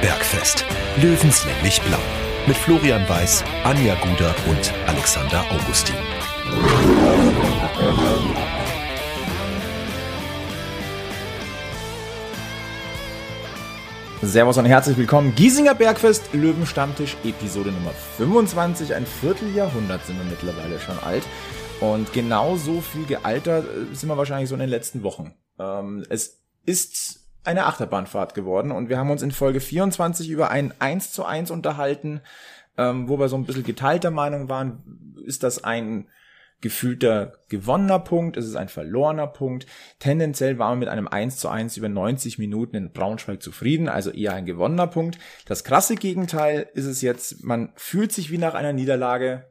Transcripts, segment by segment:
Bergfest. Löwenslänglich blau. Mit Florian Weiß, Anja Guder und Alexander Augustin. Servus und herzlich willkommen. Giesinger Bergfest, Löwenstammtisch, Episode Nummer 25. Ein Vierteljahrhundert sind wir mittlerweile schon alt. Und genau so viel gealtert äh, sind wir wahrscheinlich so in den letzten Wochen. Ähm, es ist eine Achterbahnfahrt geworden. Und wir haben uns in Folge 24 über ein 1 zu 1 unterhalten, ähm, wo wir so ein bisschen geteilter Meinung waren, ist das ein gefühlter gewonnener Punkt, ist es ein verlorener Punkt. Tendenziell waren wir mit einem 1 zu 1 über 90 Minuten in Braunschweig zufrieden, also eher ein gewonnener Punkt. Das krasse Gegenteil ist es jetzt, man fühlt sich wie nach einer Niederlage,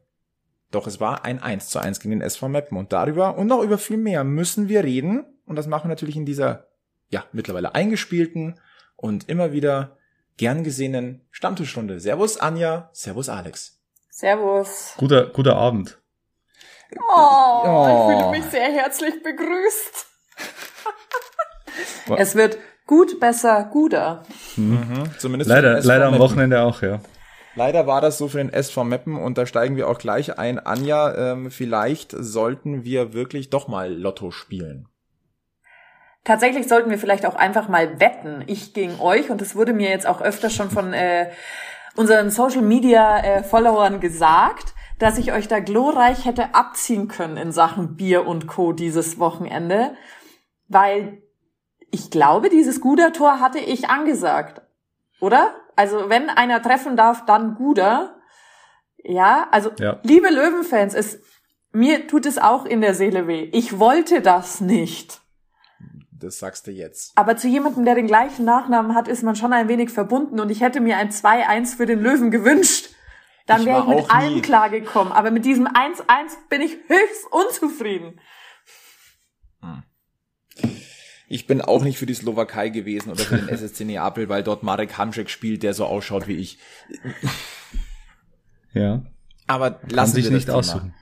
doch es war ein 1 zu 1 gegen den SV Meppen. Und darüber und noch über viel mehr müssen wir reden. Und das machen wir natürlich in dieser, ja, mittlerweile eingespielten und immer wieder gern gesehenen Stammtischrunde. Servus Anja, Servus Alex. Servus. Guter, guter Abend. Oh, oh. ich fühle mich sehr herzlich begrüßt. es wird gut, besser, guter. Mhm. Zumindest leider, leider am Wochenende auch, ja. Leider war das so für den SV Meppen und da steigen wir auch gleich ein. Anja, ähm, vielleicht sollten wir wirklich doch mal Lotto spielen. Tatsächlich sollten wir vielleicht auch einfach mal wetten, ich gegen euch. Und es wurde mir jetzt auch öfter schon von äh, unseren Social Media äh, Followern gesagt dass ich euch da glorreich hätte abziehen können in Sachen Bier und Co. dieses Wochenende, weil ich glaube, dieses Guder-Tor hatte ich angesagt. Oder? Also, wenn einer treffen darf, dann Guder. Ja, also, ja. liebe Löwenfans, es, mir tut es auch in der Seele weh. Ich wollte das nicht. Das sagst du jetzt. Aber zu jemandem, der den gleichen Nachnamen hat, ist man schon ein wenig verbunden und ich hätte mir ein 2-1 für den Löwen gewünscht. Dann wäre ich mit allem klargekommen. Aber mit diesem 1-1 bin ich höchst unzufrieden. Hm. Ich bin auch nicht für die Slowakei gewesen oder für den SSC Neapel, weil dort Marek Hamšek spielt, der so ausschaut wie ich. Ja. Aber lassen wir das Thema. Aussuchen.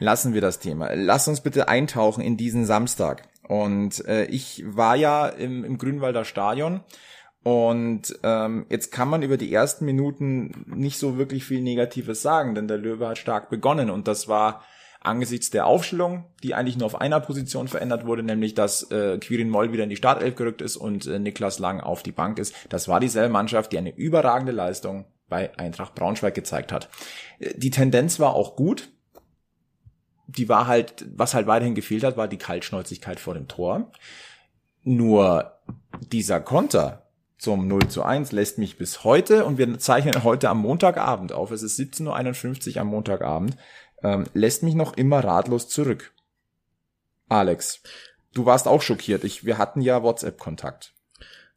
Lassen wir das Thema. Lass uns bitte eintauchen in diesen Samstag. Und äh, ich war ja im, im Grünwalder Stadion und ähm, jetzt kann man über die ersten Minuten nicht so wirklich viel Negatives sagen, denn der Löwe hat stark begonnen und das war angesichts der Aufstellung, die eigentlich nur auf einer Position verändert wurde, nämlich dass äh, Quirin Moll wieder in die Startelf gerückt ist und äh, Niklas Lang auf die Bank ist. Das war dieselbe Mannschaft, die eine überragende Leistung bei Eintracht Braunschweig gezeigt hat. Äh, die Tendenz war auch gut. Die war halt, was halt weiterhin gefehlt hat, war die Kaltschnäuzigkeit vor dem Tor. Nur dieser Konter, zum 0 zu 1 lässt mich bis heute, und wir zeichnen heute am Montagabend auf, es ist 17.51 Uhr am Montagabend, ähm, lässt mich noch immer ratlos zurück. Alex, du warst auch schockiert. Ich, wir hatten ja WhatsApp-Kontakt.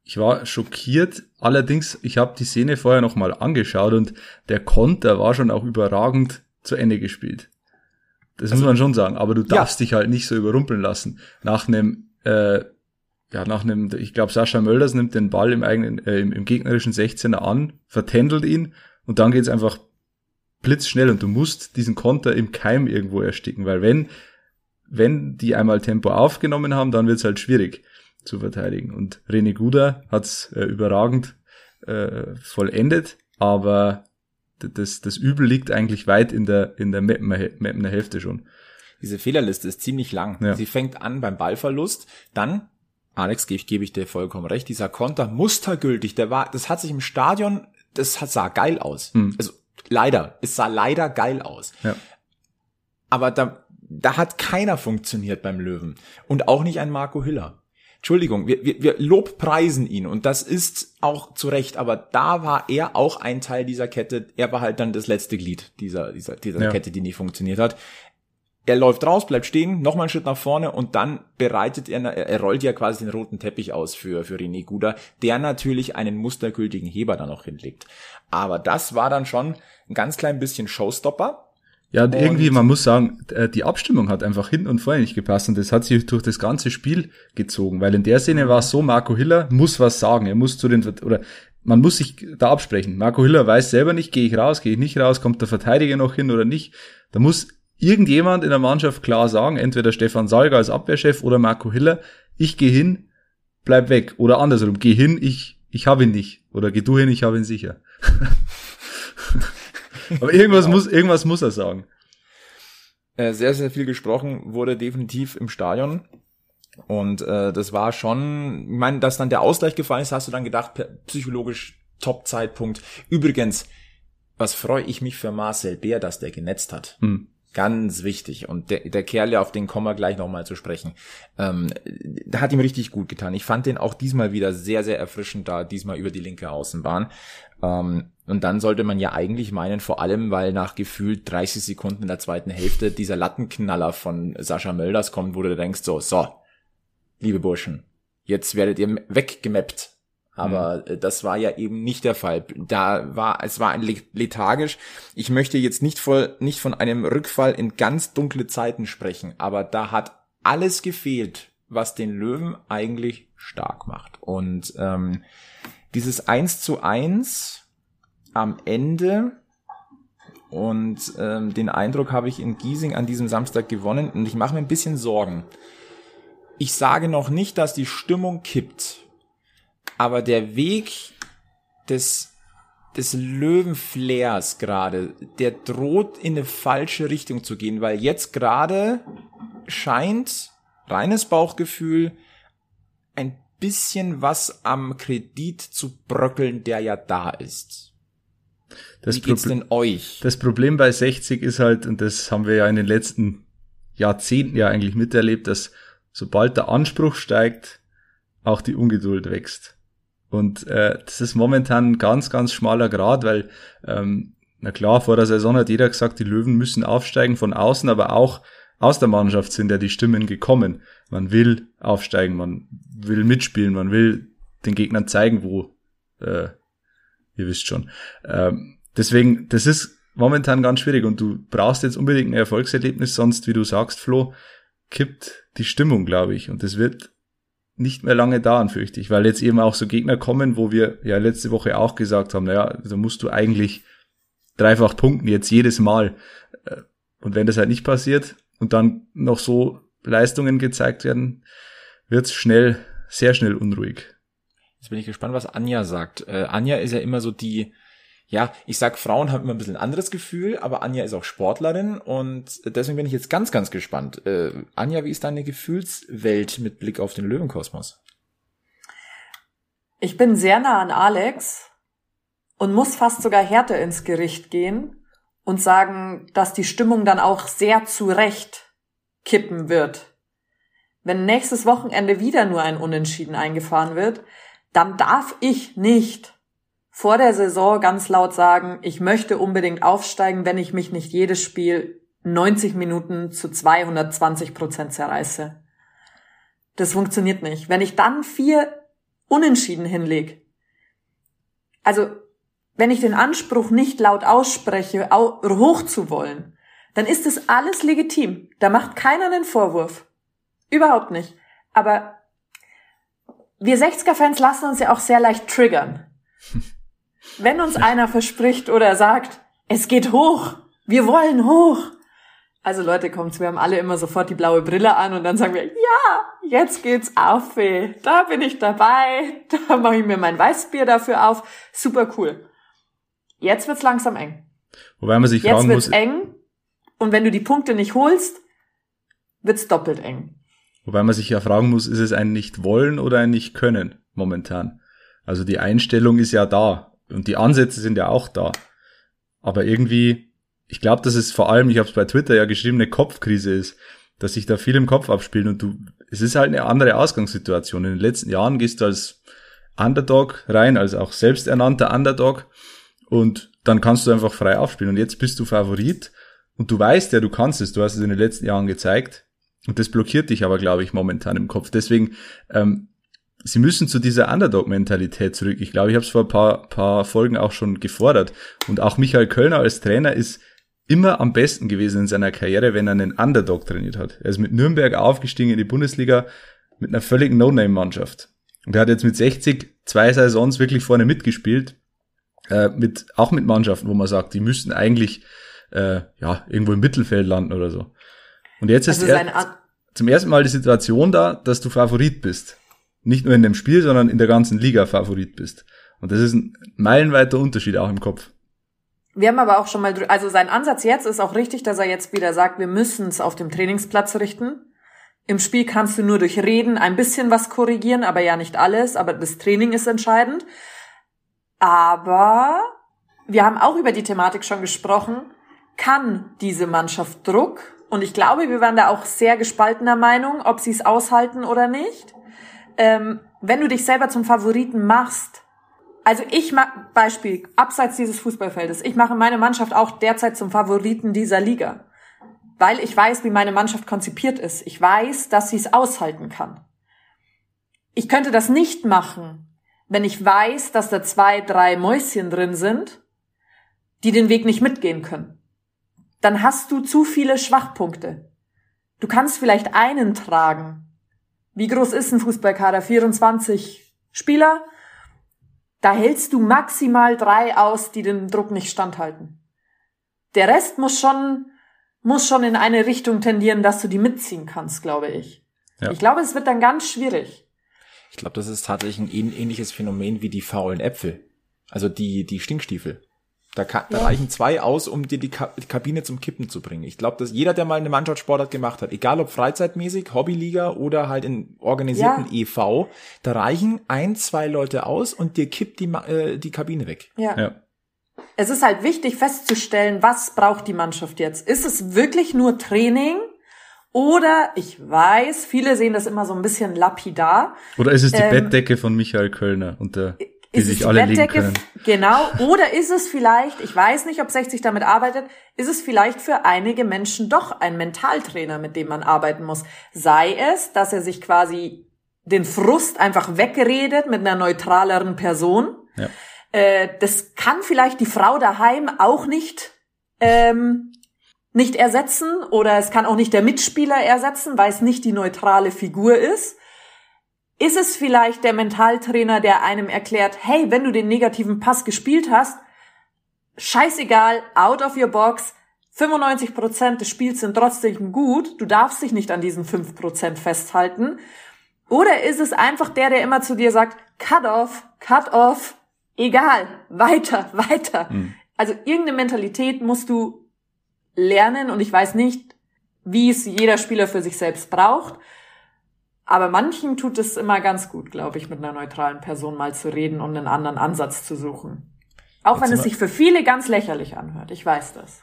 Ich war schockiert, allerdings, ich habe die Szene vorher nochmal angeschaut und der Konter war schon auch überragend zu Ende gespielt. Das also, muss man schon sagen, aber du darfst ja. dich halt nicht so überrumpeln lassen. Nach einem äh, ja, nach einem, ich glaube, Sascha Mölders nimmt den Ball im eigenen, äh, im, im gegnerischen 16er an, vertändelt ihn und dann geht's einfach blitzschnell und du musst diesen Konter im Keim irgendwo ersticken, weil wenn, wenn die einmal Tempo aufgenommen haben, dann wird's halt schwierig zu verteidigen. Und René Guda hat's äh, überragend äh, vollendet, aber das, das Übel liegt eigentlich weit in der, in der Mappener Hälfte schon. Diese Fehlerliste ist ziemlich lang. Ja. Sie fängt an beim Ballverlust, dann Alex, gebe ich, gebe ich dir vollkommen recht. Dieser Konter mustergültig, der war, das hat sich im Stadion, das sah geil aus. Hm. Also leider, es sah leider geil aus. Ja. Aber da, da hat keiner funktioniert beim Löwen und auch nicht ein Marco Hiller. Entschuldigung, wir, wir, wir lobpreisen ihn und das ist auch zu Recht, aber da war er auch ein Teil dieser Kette. Er war halt dann das letzte Glied dieser, dieser, dieser ja. Kette, die nie funktioniert hat er läuft raus, bleibt stehen, nochmal einen Schritt nach vorne und dann bereitet er, er rollt ja quasi den roten Teppich aus für, für René Guda, der natürlich einen mustergültigen Heber dann noch hinlegt. Aber das war dann schon ein ganz klein bisschen Showstopper. Ja, und, irgendwie, man muss sagen, äh, die Abstimmung hat einfach hinten und vorne nicht gepasst und das hat sich durch das ganze Spiel gezogen, weil in der Szene war es so, Marco Hiller muss was sagen, er muss zu den, oder man muss sich da absprechen. Marco Hiller weiß selber nicht, gehe ich raus, gehe ich nicht raus, kommt der Verteidiger noch hin oder nicht. Da muss irgendjemand in der Mannschaft klar sagen, entweder Stefan Salga als Abwehrchef oder Marco Hiller, ich gehe hin, bleib weg. Oder andersrum, geh hin, ich, ich habe ihn nicht. Oder geh du hin, ich habe ihn sicher. Aber irgendwas genau. muss, irgendwas muss er sagen. Äh, sehr, sehr viel gesprochen wurde definitiv im Stadion. Und äh, das war schon, ich meine, dass dann der Ausgleich gefallen ist, hast du dann gedacht, psychologisch Top-Zeitpunkt. Übrigens, was freue ich mich für Marcel Bär, dass der genetzt hat. Hm. Ganz wichtig. Und der, der Kerl, auf den kommen wir gleich nochmal zu sprechen, ähm, hat ihm richtig gut getan. Ich fand den auch diesmal wieder sehr, sehr erfrischend da, diesmal über die linke Außenbahn. Ähm, und dann sollte man ja eigentlich meinen, vor allem, weil nach gefühlt 30 Sekunden in der zweiten Hälfte dieser Lattenknaller von Sascha Mölders kommt, wo du denkst so, so, liebe Burschen, jetzt werdet ihr weggemappt aber mhm. das war ja eben nicht der Fall. Da war, es war ein lethargisch. Ich möchte jetzt nicht voll, nicht von einem Rückfall in ganz dunkle Zeiten sprechen, aber da hat alles gefehlt, was den Löwen eigentlich stark macht. Und ähm, dieses eins zu eins am Ende und ähm, den Eindruck habe ich in Giesing an diesem Samstag gewonnen und ich mache mir ein bisschen Sorgen. Ich sage noch nicht, dass die Stimmung kippt aber der Weg des, des Löwenflairs gerade, der droht in eine falsche Richtung zu gehen, weil jetzt gerade scheint reines Bauchgefühl ein bisschen was am Kredit zu bröckeln, der ja da ist. Das Wie geht's denn euch? Das Problem bei 60 ist halt, und das haben wir ja in den letzten Jahrzehnten ja eigentlich miterlebt, dass sobald der Anspruch steigt, auch die Ungeduld wächst. Und äh, das ist momentan ein ganz, ganz schmaler Grad, weil, ähm, na klar, vor der Saison hat jeder gesagt, die Löwen müssen aufsteigen von außen, aber auch aus der Mannschaft sind ja die Stimmen gekommen. Man will aufsteigen, man will mitspielen, man will den Gegnern zeigen, wo, äh, ihr wisst schon. Ähm, deswegen, das ist momentan ganz schwierig und du brauchst jetzt unbedingt ein Erfolgserlebnis, sonst, wie du sagst, Flo, kippt die Stimmung, glaube ich. Und das wird nicht mehr lange dauern, fürchte ich, weil jetzt eben auch so Gegner kommen, wo wir ja letzte Woche auch gesagt haben, naja, da musst du eigentlich dreifach punkten, jetzt jedes Mal. Äh, und wenn das halt nicht passiert und dann noch so Leistungen gezeigt werden, wird's schnell, sehr schnell unruhig. Jetzt bin ich gespannt, was Anja sagt. Äh, Anja ist ja immer so die, ja, ich sag, Frauen haben immer ein bisschen anderes Gefühl, aber Anja ist auch Sportlerin und deswegen bin ich jetzt ganz, ganz gespannt. Äh, Anja, wie ist deine Gefühlswelt mit Blick auf den Löwenkosmos? Ich bin sehr nah an Alex und muss fast sogar härter ins Gericht gehen und sagen, dass die Stimmung dann auch sehr zurecht kippen wird. Wenn nächstes Wochenende wieder nur ein Unentschieden eingefahren wird, dann darf ich nicht vor der Saison ganz laut sagen, ich möchte unbedingt aufsteigen, wenn ich mich nicht jedes Spiel 90 Minuten zu 220 Prozent zerreiße. Das funktioniert nicht. Wenn ich dann vier Unentschieden hinlege, also wenn ich den Anspruch nicht laut ausspreche, hoch zu wollen, dann ist das alles legitim. Da macht keiner einen Vorwurf. Überhaupt nicht. Aber wir 60er-Fans lassen uns ja auch sehr leicht triggern. Wenn uns einer verspricht oder sagt, es geht hoch, wir wollen hoch. Also Leute, kommt's, wir haben alle immer sofort die blaue Brille an und dann sagen wir, ja, jetzt geht's auf, weh. da bin ich dabei, da mache ich mir mein Weißbier dafür auf, super cool. Jetzt wird's langsam eng. Wobei man sich jetzt fragen wird's muss, eng und wenn du die Punkte nicht holst, wird's doppelt eng. Wobei man sich ja fragen muss, ist es ein nicht wollen oder ein nicht können momentan? Also die Einstellung ist ja da. Und die Ansätze sind ja auch da. Aber irgendwie, ich glaube, dass es vor allem, ich habe es bei Twitter ja geschrieben, eine Kopfkrise ist, dass sich da viel im Kopf abspielt und du, es ist halt eine andere Ausgangssituation. In den letzten Jahren gehst du als Underdog rein, als auch selbsternannter Underdog und dann kannst du einfach frei aufspielen. Und jetzt bist du Favorit und du weißt ja, du kannst es, du hast es in den letzten Jahren gezeigt. Und das blockiert dich aber, glaube ich, momentan im Kopf. Deswegen ähm, sie müssen zu dieser Underdog-Mentalität zurück. Ich glaube, ich habe es vor ein paar, paar Folgen auch schon gefordert. Und auch Michael Kölner als Trainer ist immer am besten gewesen in seiner Karriere, wenn er einen Underdog trainiert hat. Er ist mit Nürnberg aufgestiegen in die Bundesliga mit einer völligen No-Name-Mannschaft. Und er hat jetzt mit 60 zwei Saisons wirklich vorne mitgespielt, äh, mit, auch mit Mannschaften, wo man sagt, die müssten eigentlich äh, ja irgendwo im Mittelfeld landen oder so. Und jetzt also ist er zum ersten Mal die Situation da, dass du Favorit bist nicht nur in dem Spiel, sondern in der ganzen Liga Favorit bist. Und das ist ein meilenweiter Unterschied auch im Kopf. Wir haben aber auch schon mal, also sein Ansatz jetzt ist auch richtig, dass er jetzt wieder sagt, wir müssen es auf dem Trainingsplatz richten. Im Spiel kannst du nur durch Reden ein bisschen was korrigieren, aber ja nicht alles. Aber das Training ist entscheidend. Aber wir haben auch über die Thematik schon gesprochen. Kann diese Mannschaft Druck? Und ich glaube, wir waren da auch sehr gespaltener Meinung, ob sie es aushalten oder nicht. Ähm, wenn du dich selber zum Favoriten machst, also ich mach, Beispiel, abseits dieses Fußballfeldes, ich mache meine Mannschaft auch derzeit zum Favoriten dieser Liga weil ich weiß, wie meine Mannschaft konzipiert ist. Ich weiß, dass sie es aushalten kann. Ich könnte das nicht machen, wenn ich weiß, dass da zwei, drei Mäuschen drin sind, die den Weg nicht mitgehen können. Dann hast du zu viele Schwachpunkte. Du kannst vielleicht einen tragen. Wie groß ist ein Fußballkader? 24 Spieler? Da hältst du maximal drei aus, die den Druck nicht standhalten. Der Rest muss schon muss schon in eine Richtung tendieren, dass du die mitziehen kannst, glaube ich. Ja. Ich glaube, es wird dann ganz schwierig. Ich glaube, das ist tatsächlich ein ähnliches Phänomen wie die faulen Äpfel. Also die, die Stinkstiefel. Da, kann, ja. da reichen zwei aus, um dir die, Ka die Kabine zum Kippen zu bringen. Ich glaube, dass jeder, der mal eine Mannschaftssportart gemacht hat, egal ob freizeitmäßig, Hobbyliga oder halt in organisierten ja. EV, da reichen ein, zwei Leute aus und dir kippt die, äh, die Kabine weg. Ja. ja es ist halt wichtig festzustellen, was braucht die Mannschaft jetzt? Ist es wirklich nur Training? Oder ich weiß, viele sehen das immer so ein bisschen lapidar. Oder ist es die ähm, Bettdecke von Michael Kölner, unter die sich die alle Bettdecke, können? Genau. Oder ist es vielleicht, ich weiß nicht, ob 60 damit arbeitet, ist es vielleicht für einige Menschen doch ein Mentaltrainer, mit dem man arbeiten muss. Sei es, dass er sich quasi den Frust einfach wegredet mit einer neutraleren Person. Ja äh, das kann vielleicht die Frau daheim auch nicht ähm, nicht ersetzen oder es kann auch nicht der Mitspieler ersetzen, weil es nicht die neutrale Figur ist. Ist es vielleicht der Mentaltrainer, der einem erklärt, hey, wenn du den negativen Pass gespielt hast, scheißegal, out of your box, 95% des Spiels sind trotzdem gut, du darfst dich nicht an diesen 5% festhalten. Oder ist es einfach der, der immer zu dir sagt, cut off, cut off, egal, weiter, weiter. Mhm. Also irgendeine Mentalität musst du lernen und ich weiß nicht, wie es jeder Spieler für sich selbst braucht. Aber manchen tut es immer ganz gut, glaube ich, mit einer neutralen Person mal zu reden und einen anderen Ansatz zu suchen. Auch Jetzt wenn es sich für viele ganz lächerlich anhört. Ich weiß das.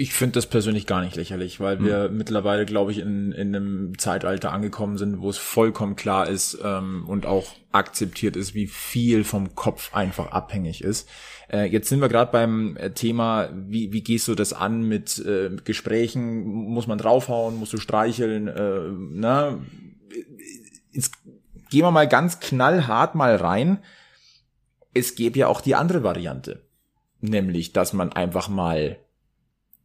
Ich finde das persönlich gar nicht lächerlich, weil wir hm. mittlerweile, glaube ich, in, in einem Zeitalter angekommen sind, wo es vollkommen klar ist ähm, und auch akzeptiert ist, wie viel vom Kopf einfach abhängig ist. Äh, jetzt sind wir gerade beim äh, Thema, wie, wie gehst du das an mit äh, Gesprächen? Muss man draufhauen? Musst du streicheln? Äh, na? Jetzt gehen wir mal ganz knallhart mal rein. Es gäbe ja auch die andere Variante. Nämlich, dass man einfach mal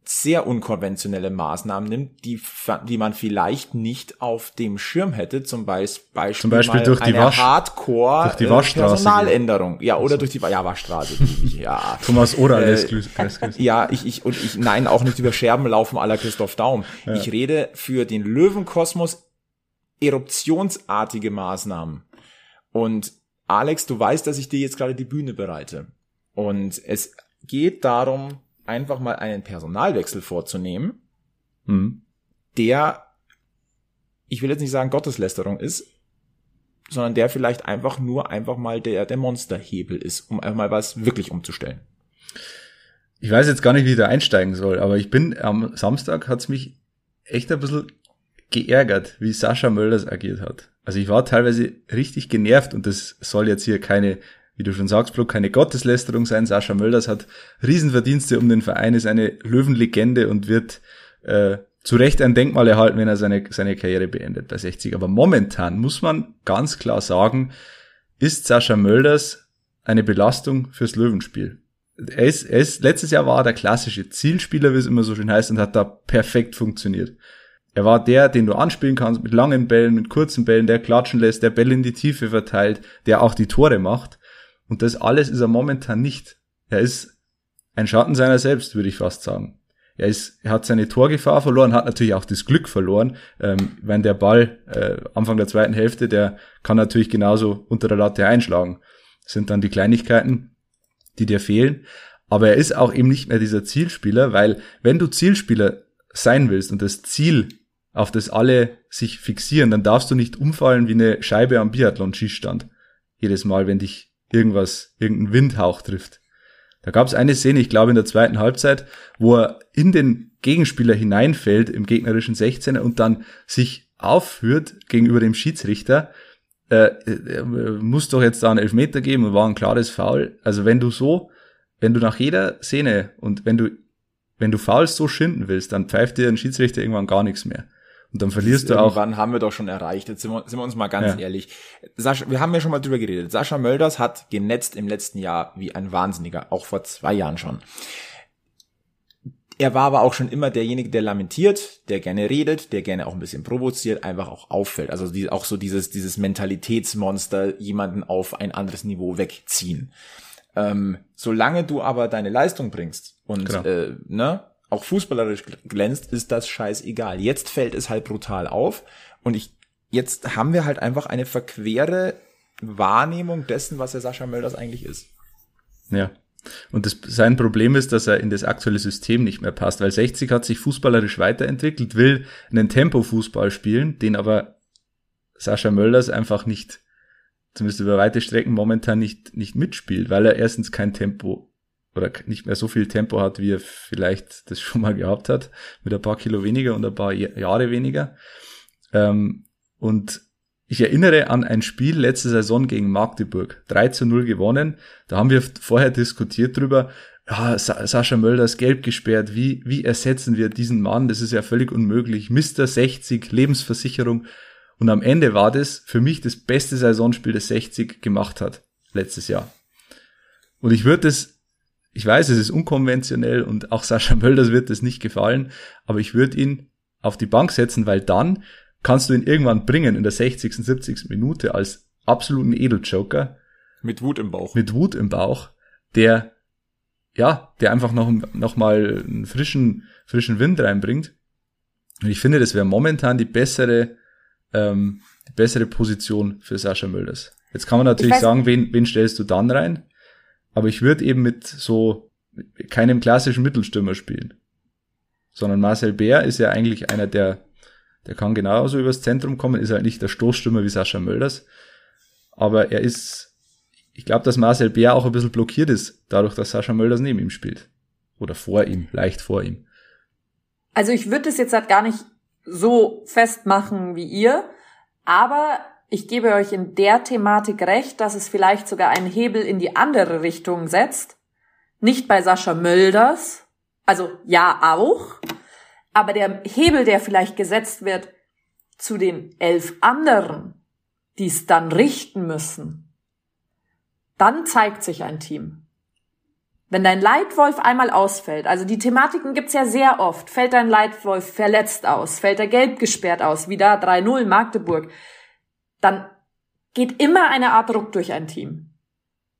sehr unkonventionelle Maßnahmen nimmt, die, die man vielleicht nicht auf dem Schirm hätte, zum Beispiel, zum Beispiel durch die Wasch, Hardcore durch die Waschstraße Personaländerung, ja oder also. durch die ja Waschstraße, ja Thomas oder äh, ja ich ich und ich nein auch nicht über Scherben laufen aller Christoph Daum. Ja. Ich rede für den Löwenkosmos eruptionsartige Maßnahmen und Alex, du weißt, dass ich dir jetzt gerade die Bühne bereite und es geht darum einfach mal einen Personalwechsel vorzunehmen, mhm. der, ich will jetzt nicht sagen Gotteslästerung ist, sondern der vielleicht einfach nur einfach mal der, der Monsterhebel ist, um einfach mal was wirklich umzustellen. Ich weiß jetzt gar nicht, wie ich da einsteigen soll, aber ich bin am Samstag hat's mich echt ein bisschen geärgert, wie Sascha Mölders agiert hat. Also ich war teilweise richtig genervt und das soll jetzt hier keine wie du schon sagst, Flo, keine Gotteslästerung sein. Sascha Mölders hat Riesenverdienste um den Verein, ist eine Löwenlegende und wird äh, zu Recht ein Denkmal erhalten, wenn er seine, seine Karriere beendet bei 60. Aber momentan muss man ganz klar sagen, ist Sascha Mölders eine Belastung fürs Löwenspiel. Er ist, er ist, letztes Jahr war er der klassische Zielspieler, wie es immer so schön heißt, und hat da perfekt funktioniert. Er war der, den du anspielen kannst mit langen Bällen, mit kurzen Bällen, der klatschen lässt, der Bälle in die Tiefe verteilt, der auch die Tore macht. Und das alles ist er momentan nicht. Er ist ein Schatten seiner selbst, würde ich fast sagen. er ist, er hat seine Torgefahr verloren, hat natürlich auch das Glück verloren. Ähm, wenn der Ball äh, Anfang der zweiten Hälfte, der kann natürlich genauso unter der Latte einschlagen. Das sind dann die Kleinigkeiten, die dir fehlen. Aber er ist auch eben nicht mehr dieser Zielspieler, weil wenn du Zielspieler sein willst und das Ziel, auf das alle sich fixieren, dann darfst du nicht umfallen wie eine Scheibe am Biathlon-Schießstand. Jedes Mal, wenn dich irgendwas, irgendein Windhauch trifft. Da gab es eine Szene, ich glaube in der zweiten Halbzeit, wo er in den Gegenspieler hineinfällt im gegnerischen 16er und dann sich aufführt gegenüber dem Schiedsrichter. Äh, äh, muss doch jetzt da einen Elfmeter geben und war ein klares Foul. Also wenn du so, wenn du nach jeder Szene und wenn du, wenn du Fouls so schinden willst, dann pfeift dir ein Schiedsrichter irgendwann gar nichts mehr. Und dann verlierst du auch. Wann haben wir doch schon erreicht. Jetzt sind wir, sind wir uns mal ganz ja. ehrlich. Sascha, wir haben ja schon mal drüber geredet. Sascha Mölders hat genetzt im letzten Jahr wie ein Wahnsinniger, auch vor zwei Jahren schon. Er war aber auch schon immer derjenige, der lamentiert, der gerne redet, der gerne auch ein bisschen provoziert, einfach auch auffällt. Also die, auch so dieses, dieses Mentalitätsmonster, jemanden auf ein anderes Niveau wegziehen. Ähm, solange du aber deine Leistung bringst und genau. äh, ne, auch fußballerisch glänzt, ist das scheißegal. Jetzt fällt es halt brutal auf und ich, jetzt haben wir halt einfach eine verquere Wahrnehmung dessen, was der Sascha Mölders eigentlich ist. Ja. Und das, sein Problem ist, dass er in das aktuelle System nicht mehr passt, weil 60 hat sich fußballerisch weiterentwickelt, will einen Tempo-Fußball spielen, den aber Sascha Mölders einfach nicht, zumindest über weite Strecken momentan nicht, nicht mitspielt, weil er erstens kein Tempo oder nicht mehr so viel Tempo hat, wie er vielleicht das schon mal gehabt hat, mit ein paar Kilo weniger und ein paar Jahre weniger. Ähm, und ich erinnere an ein Spiel letzte Saison gegen Magdeburg, 3 zu 0 gewonnen. Da haben wir vorher diskutiert drüber, ja, Sascha Mölder ist gelb gesperrt, wie, wie ersetzen wir diesen Mann? Das ist ja völlig unmöglich. Mr. 60, Lebensversicherung. Und am Ende war das für mich das beste Saisonspiel, das 60 gemacht hat, letztes Jahr. Und ich würde das ich weiß, es ist unkonventionell und auch Sascha Mölders wird das nicht gefallen, aber ich würde ihn auf die Bank setzen, weil dann kannst du ihn irgendwann bringen in der 60., 70. Minute als absoluten Edeljoker. Mit Wut im Bauch. Mit Wut im Bauch, der, ja, der einfach noch, noch mal einen frischen, frischen Wind reinbringt. Und ich finde, das wäre momentan die bessere, ähm, die bessere Position für Sascha Mölders. Jetzt kann man natürlich sagen, wen, wen stellst du dann rein? Aber ich würde eben mit so keinem klassischen Mittelstürmer spielen. Sondern Marcel Bär ist ja eigentlich einer, der, der kann genauso übers Zentrum kommen, ist halt nicht der Stoßstürmer wie Sascha Mölders. Aber er ist, ich glaube, dass Marcel Bär auch ein bisschen blockiert ist, dadurch, dass Sascha Mölders neben ihm spielt. Oder vor ihm, leicht vor ihm. Also ich würde es jetzt halt gar nicht so festmachen wie ihr, aber ich gebe euch in der Thematik recht, dass es vielleicht sogar einen Hebel in die andere Richtung setzt. Nicht bei Sascha Mölders, also ja auch, aber der Hebel, der vielleicht gesetzt wird zu den elf anderen, die es dann richten müssen, dann zeigt sich ein Team. Wenn dein Leitwolf einmal ausfällt, also die Thematiken gibt's ja sehr oft, fällt dein Leitwolf verletzt aus, fällt er gelb gesperrt aus, wie da 3-0 Magdeburg, dann geht immer eine Art Druck durch ein Team.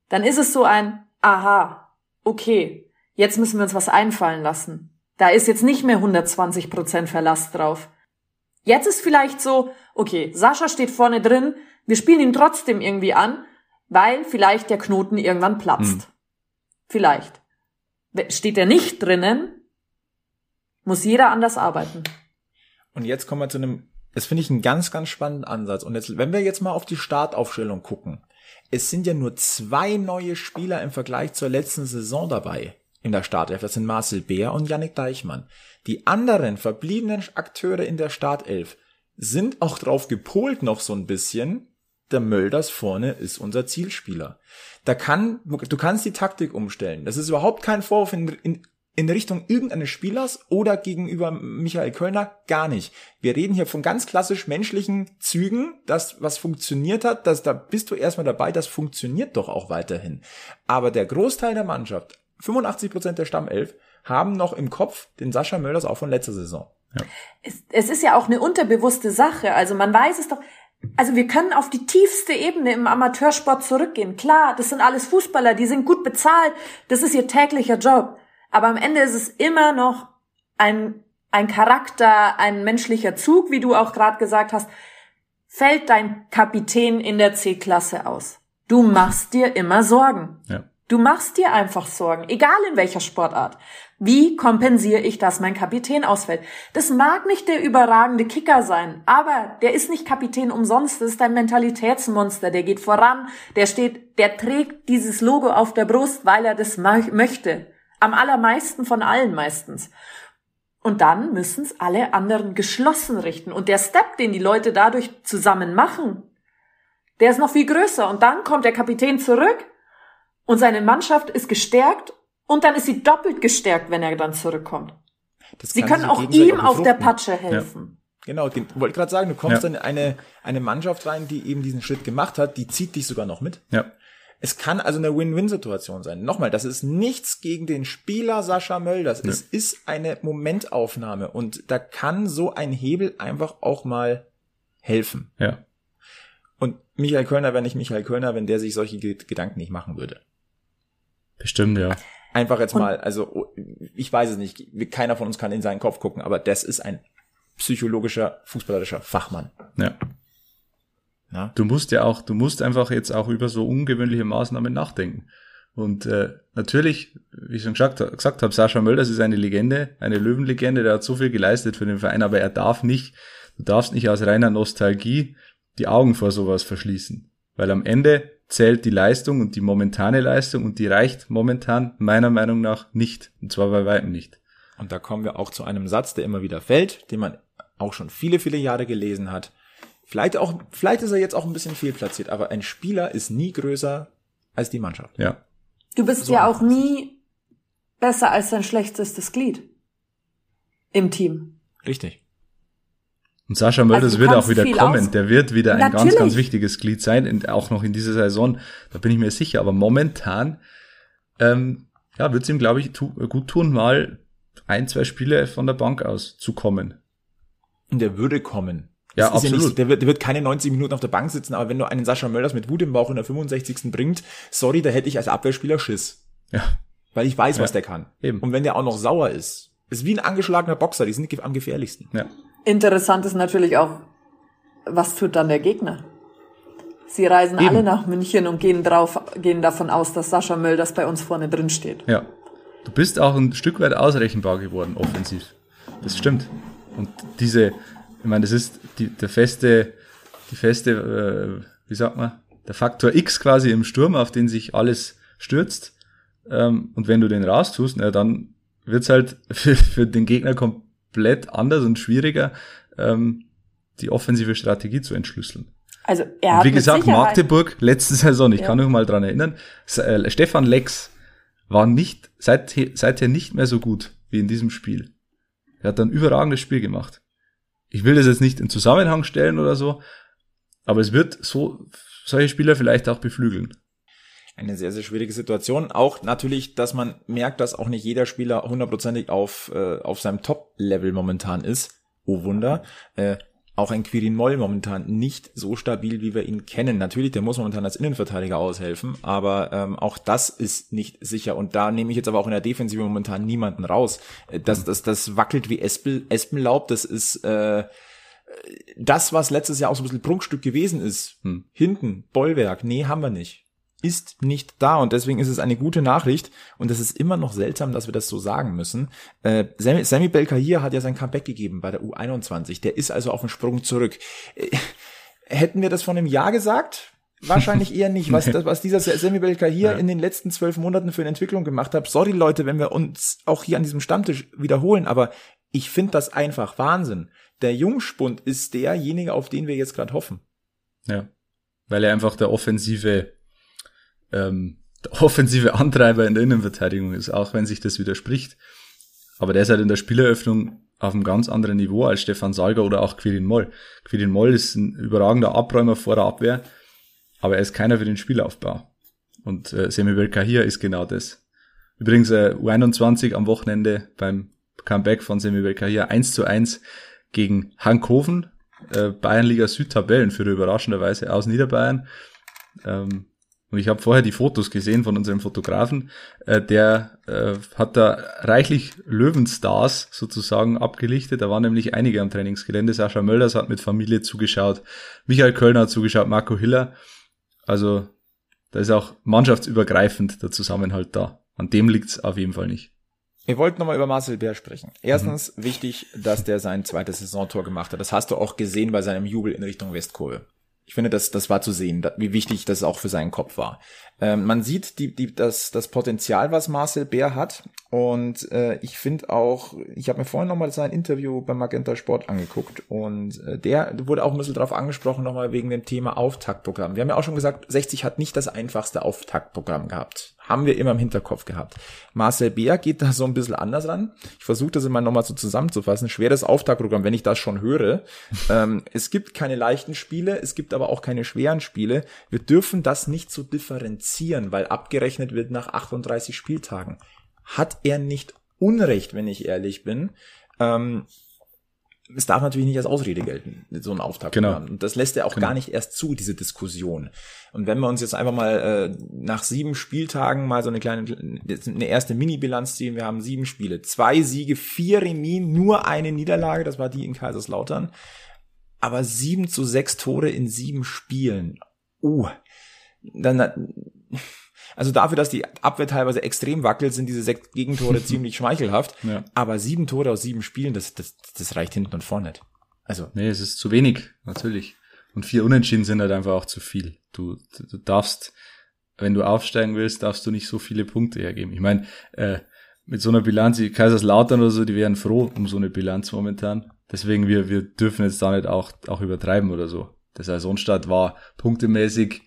Dann ist es so ein, aha, okay, jetzt müssen wir uns was einfallen lassen. Da ist jetzt nicht mehr 120 Prozent Verlass drauf. Jetzt ist vielleicht so, okay, Sascha steht vorne drin, wir spielen ihn trotzdem irgendwie an, weil vielleicht der Knoten irgendwann platzt. Hm. Vielleicht. Steht er nicht drinnen, muss jeder anders arbeiten. Und jetzt kommen wir zu einem das finde ich einen ganz, ganz spannenden Ansatz. Und jetzt, wenn wir jetzt mal auf die Startaufstellung gucken, es sind ja nur zwei neue Spieler im Vergleich zur letzten Saison dabei in der Startelf. Das sind Marcel Beer und Yannick Deichmann. Die anderen verbliebenen Akteure in der Startelf sind auch drauf gepolt noch so ein bisschen. Der Mölders vorne ist unser Zielspieler. Da kann, du kannst die Taktik umstellen. Das ist überhaupt kein Vorwurf in, in, in Richtung irgendeines Spielers oder gegenüber Michael Kölner gar nicht. Wir reden hier von ganz klassisch menschlichen Zügen, das was funktioniert hat, das da bist du erstmal dabei, das funktioniert doch auch weiterhin. Aber der Großteil der Mannschaft, 85 Prozent der Stammelf, haben noch im Kopf den Sascha Mölders auch von letzter Saison. Ja. Es, es ist ja auch eine unterbewusste Sache. Also man weiß es doch. Also wir können auf die tiefste Ebene im Amateursport zurückgehen. Klar, das sind alles Fußballer, die sind gut bezahlt. Das ist ihr täglicher Job. Aber am Ende ist es immer noch ein, ein Charakter, ein menschlicher Zug, wie du auch gerade gesagt hast, fällt dein Kapitän in der C-Klasse aus. Du machst dir immer Sorgen. Ja. Du machst dir einfach Sorgen, egal in welcher Sportart. Wie kompensiere ich, dass mein Kapitän ausfällt? Das mag nicht der überragende Kicker sein, aber der ist nicht Kapitän umsonst. Das ist ein Mentalitätsmonster. Der geht voran, der steht, der trägt dieses Logo auf der Brust, weil er das möchte. Am allermeisten von allen meistens. Und dann müssen es alle anderen geschlossen richten. Und der Step, den die Leute dadurch zusammen machen, der ist noch viel größer. Und dann kommt der Kapitän zurück und seine Mannschaft ist gestärkt und dann ist sie doppelt gestärkt, wenn er dann zurückkommt. sie können auch ihm auf der Patsche helfen. Ja. Genau, den, wollte gerade sagen, du kommst ja. in eine, eine Mannschaft rein, die eben diesen Schritt gemacht hat, die zieht dich sogar noch mit. Ja. Es kann also eine Win-Win-Situation sein. Nochmal, das ist nichts gegen den Spieler Sascha Mölders. Ja. Es ist eine Momentaufnahme und da kann so ein Hebel einfach auch mal helfen. Ja. Und Michael Kölner wäre nicht Michael Kölner, wenn der sich solche Gedanken nicht machen würde. Bestimmt, ja. Einfach jetzt mal, also ich weiß es nicht, keiner von uns kann in seinen Kopf gucken, aber das ist ein psychologischer, fußballerischer Fachmann. Ja. Ja. Du musst ja auch, du musst einfach jetzt auch über so ungewöhnliche Maßnahmen nachdenken. Und äh, natürlich, wie ich schon gesagt, gesagt habe, Sascha Mölders ist eine Legende, eine Löwenlegende, der hat so viel geleistet für den Verein, aber er darf nicht, du darfst nicht aus reiner Nostalgie die Augen vor sowas verschließen. Weil am Ende zählt die Leistung und die momentane Leistung und die reicht momentan meiner Meinung nach nicht. Und zwar bei weitem nicht. Und da kommen wir auch zu einem Satz, der immer wieder fällt, den man auch schon viele, viele Jahre gelesen hat. Vielleicht auch, vielleicht ist er jetzt auch ein bisschen fehlplatziert, aber ein Spieler ist nie größer als die Mannschaft. Ja. Du bist so ja auch nie besser als dein schlechtestes Glied im Team. Richtig. Und Sascha Mölders also wird auch wieder kommen. Aus. Der wird wieder ein Natürlich. ganz, ganz wichtiges Glied sein, in, auch noch in dieser Saison. Da bin ich mir sicher. Aber momentan, ähm, ja, wird es ihm, glaube ich, tu, gut tun, mal ein, zwei Spiele von der Bank aus zu kommen. Und der würde kommen. Ja, absolut. Ja nicht, der, wird, der wird keine 90 Minuten auf der Bank sitzen, aber wenn du einen Sascha Mölders mit Wut im Bauch in der 65. bringt, sorry, da hätte ich als Abwehrspieler Schiss. Ja. Weil ich weiß, ja. was der kann. Eben. Und wenn der auch noch sauer ist, ist wie ein angeschlagener Boxer, die sind am gefährlichsten. Ja. Interessant ist natürlich auch, was tut dann der Gegner? Sie reisen Eben. alle nach München und gehen drauf, gehen davon aus, dass Sascha Mölders bei uns vorne drin steht. Ja. Du bist auch ein Stück weit ausrechenbar geworden, offensiv. Das stimmt. Und diese, ich meine, das ist die, der feste, die feste, äh, wie sagt man, der Faktor X quasi im Sturm, auf den sich alles stürzt. Ähm, und wenn du den raustust, na, dann wird's halt für, für den Gegner komplett anders und schwieriger, ähm, die offensive Strategie zu entschlüsseln. Also er hat Wie gesagt, Magdeburg letzte Saison, ich ja. kann mich mal dran erinnern, äh, Stefan Lex war nicht seit, seither nicht mehr so gut wie in diesem Spiel. Er hat ein überragendes Spiel gemacht. Ich will das jetzt nicht in Zusammenhang stellen oder so, aber es wird so solche Spieler vielleicht auch beflügeln eine sehr, sehr schwierige Situation. Auch natürlich, dass man merkt, dass auch nicht jeder Spieler hundertprozentig auf, äh, auf seinem Top-Level momentan ist. Oh Wunder. Äh, auch ein Quirin Moll momentan nicht so stabil, wie wir ihn kennen. Natürlich, der muss momentan als Innenverteidiger aushelfen, aber ähm, auch das ist nicht sicher. Und da nehme ich jetzt aber auch in der Defensive momentan niemanden raus. Äh, das, das, das wackelt wie Espel, Espenlaub. Das ist äh, das, was letztes Jahr auch so ein bisschen Prunkstück gewesen ist. Hm. Hinten, Bollwerk, nee, haben wir nicht ist nicht da und deswegen ist es eine gute Nachricht und es ist immer noch seltsam, dass wir das so sagen müssen. Äh, Sammy, Sammy Belkahir hat ja sein Comeback gegeben bei der U21, der ist also auf dem Sprung zurück. Äh, hätten wir das von einem Jahr gesagt? Wahrscheinlich eher nicht. Was, das, was dieser Sammy Belkahir ja. in den letzten zwölf Monaten für eine Entwicklung gemacht hat. Sorry Leute, wenn wir uns auch hier an diesem Stammtisch wiederholen, aber ich finde das einfach Wahnsinn. Der Jungspund ist derjenige, auf den wir jetzt gerade hoffen. Ja, weil er einfach der offensive ähm, der offensive Antreiber in der Innenverteidigung ist, auch wenn sich das widerspricht. Aber der ist halt in der Spieleröffnung auf einem ganz anderen Niveau als Stefan Salger oder auch Quirin Moll. Quirin Moll ist ein überragender Abräumer vor der Abwehr, aber er ist keiner für den Spielaufbau. Und äh, Semibel Kahir ist genau das. Übrigens äh, U21 am Wochenende beim Comeback von Semibel Kahir 1 zu 1 gegen Hankhofen, äh, Bayernliga Süd Tabellenführer überraschenderweise aus Niederbayern. Ähm, Und ich habe vorher die Fotos gesehen von unserem Fotografen, äh, der äh, hat da reichlich Löwenstars sozusagen abgelichtet. Da waren nämlich einige am Trainingsgelände. Sascha Mölders hat mit Familie zugeschaut, Michael Kölner hat zugeschaut, Marco Hiller. Also da ist auch mannschaftsübergreifend der Zusammenhalt da. An dem liegt's auf jeden Fall nicht. Wir wollten nochmal über Marcel Bär sprechen. Erstens mhm. wichtig, dass der sein zweites Saisontor gemacht hat. Das hast du auch gesehen bei seinem Jubel in Richtung Westkurve. Ich finde, das, das war zu sehen, wie wichtig das auch für seinen Kopf war. Ähm, man sieht die, die, das, das Potenzial, was Marcel Bär hat. Und äh, ich finde auch, ich habe mir vorhin nochmal sein Interview beim Magenta Sport angeguckt und äh, der wurde auch ein bisschen drauf angesprochen, nochmal wegen dem Thema Auftaktprogramm. Wir haben ja auch schon gesagt, 60 hat nicht das einfachste Auftaktprogramm gehabt haben wir immer im Hinterkopf gehabt. Marcel Bär geht da so ein bisschen anders ran. Ich versuche das immer nochmal so zusammenzufassen. Schweres Auftaktprogramm, wenn ich das schon höre. ähm, es gibt keine leichten Spiele, es gibt aber auch keine schweren Spiele. Wir dürfen das nicht so differenzieren, weil abgerechnet wird nach 38 Spieltagen. Hat er nicht Unrecht, wenn ich ehrlich bin. Ähm, es darf natürlich nicht als Ausrede gelten, so ein Auftakt. Genau. Und das lässt er auch genau. gar nicht erst zu, diese Diskussion. Und wenn wir uns jetzt einfach mal äh, nach sieben Spieltagen mal so eine kleine, eine erste Mini-Bilanz ziehen, wir haben sieben Spiele, zwei Siege, vier Remis, nur eine Niederlage, das war die in Kaiserslautern, aber sieben zu sechs Tore in sieben Spielen. Uh, dann also dafür, dass die Abwehr teilweise extrem wackelt, sind diese sechs Gegentore ziemlich schmeichelhaft. Ja. Aber sieben Tore aus sieben Spielen, das, das, das reicht hinten und vorne nicht. Also. Nee, es ist zu wenig, natürlich. Und vier Unentschieden sind halt einfach auch zu viel. Du, du darfst, wenn du aufsteigen willst, darfst du nicht so viele Punkte hergeben. Ich meine, äh, mit so einer Bilanz, die Kaiserslautern oder so, die wären froh um so eine Bilanz momentan. Deswegen, wir, wir dürfen jetzt da nicht auch, auch übertreiben oder so. Der Saisonstart war punktemäßig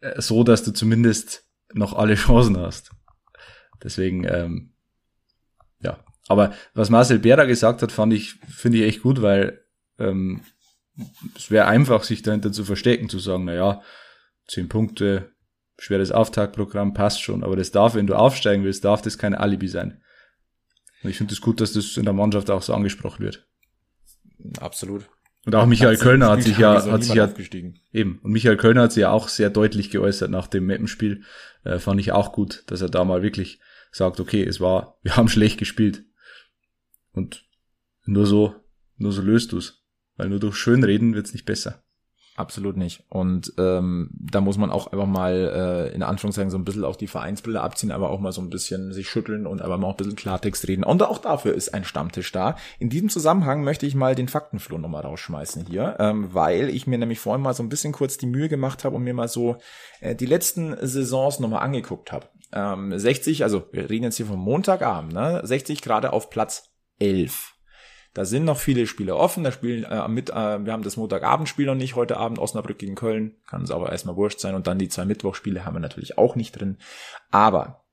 äh, so, dass du zumindest noch alle Chancen hast. Deswegen, ähm, ja. Aber was Marcel Bera gesagt hat, fand ich, finde ich echt gut, weil ähm, es wäre einfach, sich dahinter zu verstecken, zu sagen, na zehn Punkte, schweres Auftaktprogramm, passt schon. Aber das darf, wenn du aufsteigen willst, darf das kein Alibi sein. Und ich finde es das gut, dass das in der Mannschaft auch so angesprochen wird. Absolut. Und auch Michael Kölner hat sich ja, hat sich ja, eben. Und Michael Kölner hat sich ja auch sehr deutlich geäußert nach dem Mappenspiel. Äh, fand ich auch gut, dass er da mal wirklich sagt, okay, es war, wir haben schlecht gespielt. Und nur so, nur so löst du's. Weil nur durch Schönreden wird's nicht besser. Absolut nicht. Und ähm, da muss man auch einfach mal äh, in Anführungszeichen so ein bisschen auch die Vereinsbilder abziehen, aber auch mal so ein bisschen sich schütteln und aber mal auch ein bisschen Klartext reden. Und auch dafür ist ein Stammtisch da. In diesem Zusammenhang möchte ich mal den Faktenfloh nochmal rausschmeißen hier, ähm, weil ich mir nämlich vorhin mal so ein bisschen kurz die Mühe gemacht habe und mir mal so äh, die letzten Saisons nochmal angeguckt habe. Ähm, 60, also wir reden jetzt hier vom Montagabend, ne? 60 gerade auf Platz 11. Da sind noch viele Spiele offen. Da spielen äh, mit, äh, wir haben das Montagabendspiel noch nicht heute Abend Osnabrück gegen Köln, kann uns aber erstmal wurscht sein. Und dann die zwei Mittwochspiele haben wir natürlich auch nicht drin. Aber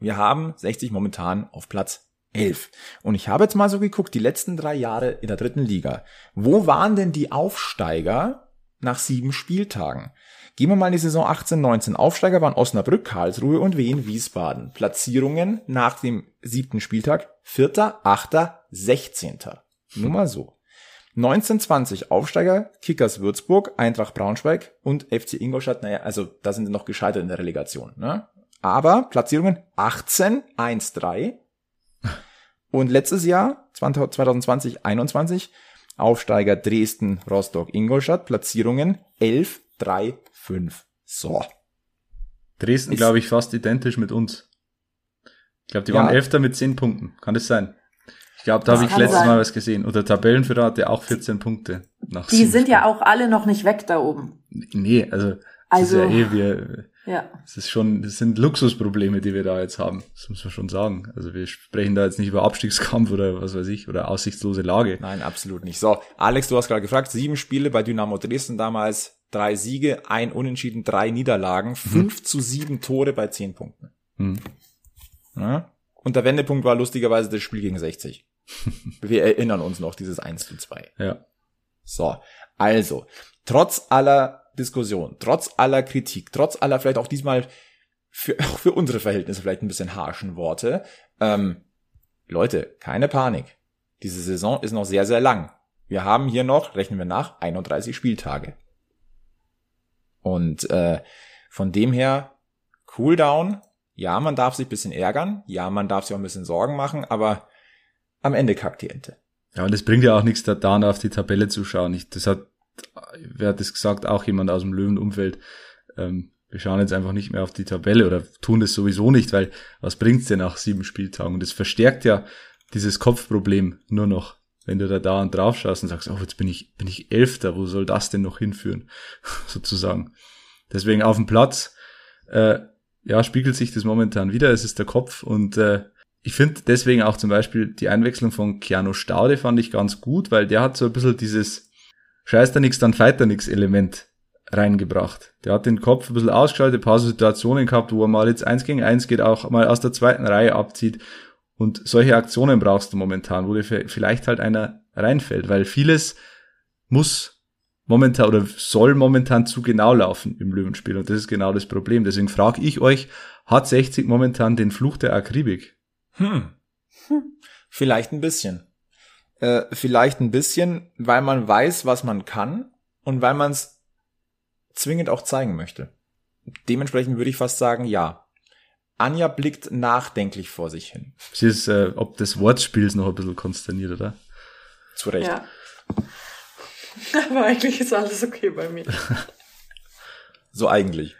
wir haben 60 momentan auf Platz 11. Und ich habe jetzt mal so geguckt, die letzten drei Jahre in der dritten Liga. Wo waren denn die Aufsteiger nach sieben Spieltagen? Gehen wir mal in die Saison 18, 19. Aufsteiger waren Osnabrück, Karlsruhe und Wien, Wiesbaden. Platzierungen nach dem siebten Spieltag. Vierter, achter, sechzehnter. Nur mal so. 1920 Aufsteiger, Kickers Würzburg, Eintracht Braunschweig und FC Ingolstadt. Naja, also da sind sie noch gescheitert in der Relegation. Ne? Aber Platzierungen 18, 1, 3. Und letztes Jahr, 2020, 21, Aufsteiger Dresden, Rostock, Ingolstadt, Platzierungen 11, 3, fünf. So. Dresden, glaube ich, fast identisch mit uns. Ich glaube, die ja. waren Elfter mit zehn Punkten. Kann das sein? Ich glaube, da habe ich letztes sein. Mal was gesehen. Und der Tabellenführer hatte auch 14 Punkte. Nach die sind Spielen. ja auch alle noch nicht weg da oben. Nee, also, also ist ja eh, wir, ja. Es ist schon, das sind Luxusprobleme, die wir da jetzt haben. Das muss man schon sagen. Also wir sprechen da jetzt nicht über Abstiegskampf oder was weiß ich, oder aussichtslose Lage. Nein, absolut nicht. So, Alex, du hast gerade gefragt, sieben Spiele bei Dynamo Dresden damals, drei Siege, ein Unentschieden, drei Niederlagen, mhm. fünf zu sieben Tore bei zehn Punkten. Mhm. Ja? Und der Wendepunkt war lustigerweise das Spiel gegen 60. Wir erinnern uns noch, dieses 1 zu 2. Ja. So, also, trotz aller Diskussion, trotz aller Kritik, trotz aller vielleicht auch diesmal für, auch für unsere Verhältnisse vielleicht ein bisschen harschen Worte, ähm, Leute, keine Panik. Diese Saison ist noch sehr, sehr lang. Wir haben hier noch, rechnen wir nach, 31 Spieltage. Und äh, Von dem her, cool down. Ja, man darf sich bisschen ärgern. Ja, man darf sich auch ein bisschen Sorgen machen, aber am Ende kackt die Ente. Ja, und es bringt ja auch nichts, da dann auf die Tabelle zu schauen. Ich, das hat, wer hat das gesagt, auch jemand aus dem Löwenumfeld. Ähm, wir schauen jetzt einfach nicht mehr auf die Tabelle oder tun das sowieso nicht, weil was bringt's denn nach sieben Spieltagen? Und das verstärkt ja dieses Kopfproblem nur noch, wenn du da da und drauf schaust und sagst, oh, jetzt bin ich, bin ich Elfter, wo soll das denn noch hinführen? Sozusagen. Deswegen auf dem Platz, äh, ja, spiegelt sich das momentan wieder. Es ist der Kopf und äh, ich finde deswegen auch zum Beispiel die Einwechslung von Keanu Staude fand ich ganz gut, weil der hat so ein bisschen dieses Scheiß da nix, dann feit da nix Element reingebracht. Der hat den Kopf ein bisschen ausgeschaltet, ein paar Situationen gehabt, wo er mal jetzt eins gegen eins geht, auch mal aus der zweiten Reihe abzieht. Und solche Aktionen brauchst du momentan, wo dir vielleicht halt einer reinfällt, weil vieles muss momentan oder soll momentan zu genau laufen im Löwenspiel. Und das ist genau das Problem. Deswegen frage ich euch, hat 60 momentan den Fluch der Akribik? Hm. hm. Vielleicht ein bisschen. Äh, vielleicht ein bisschen, weil man weiß, was man kann und weil man es zwingend auch zeigen möchte. Dementsprechend würde ich fast sagen, ja. Anja blickt nachdenklich vor sich hin. Sie ist, äh, ob des Wortspiels noch ein bisschen konsterniert, oder? Zu Recht. Ja. Aber eigentlich ist alles okay bei mir. so eigentlich.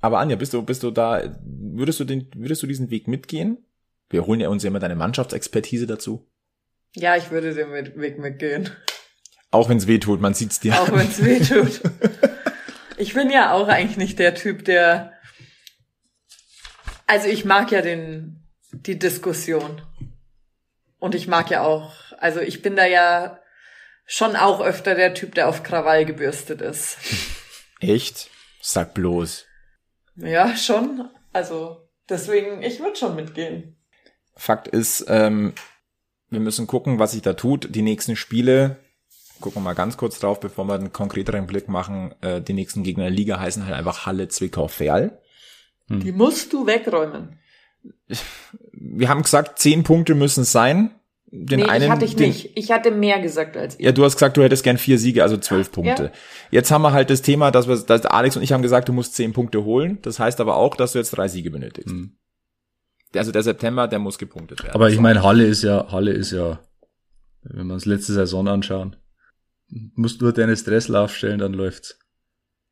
Aber Anja, bist du, bist du da, würdest du den, würdest du diesen Weg mitgehen? Wir holen ja uns ja immer deine Mannschaftsexpertise dazu. Ja, ich würde den Weg mitgehen. Auch wenn es weh tut, man sieht's dir. Auch wenn es weh tut. Ich bin ja auch eigentlich nicht der Typ, der. Also ich mag ja den, die Diskussion. Und ich mag ja auch, also ich bin da ja schon auch öfter der Typ, der auf Krawall gebürstet ist. Echt? Sag bloß. Ja, schon. Also deswegen, ich würde schon mitgehen. Fakt ist, ähm, wir müssen gucken, was sich da tut. Die nächsten Spiele gucken wir mal ganz kurz drauf, bevor wir einen konkreteren Blick machen. Äh, die nächsten Gegner der Liga heißen halt einfach Halle, Zwickau, Ferl. Hm. Die musst du wegräumen. Wir haben gesagt, zehn Punkte müssen es sein. Den nee, einen, hatte ich den, nicht. Ich hatte mehr gesagt als ihr. Ja, du hast gesagt, du hättest gern vier Siege, also zwölf Punkte. Ja. Jetzt haben wir halt das Thema, dass wir, dass Alex und ich haben gesagt, du musst zehn Punkte holen. Das heißt aber auch, dass du jetzt drei Siege benötigst. Hm. Also der September, der muss gepunktet werden. Aber ich meine, Halle ist ja, Halle ist ja, wenn wir uns letzte Saison anschauen, musst nur deine Stressel aufstellen, dann läuft's.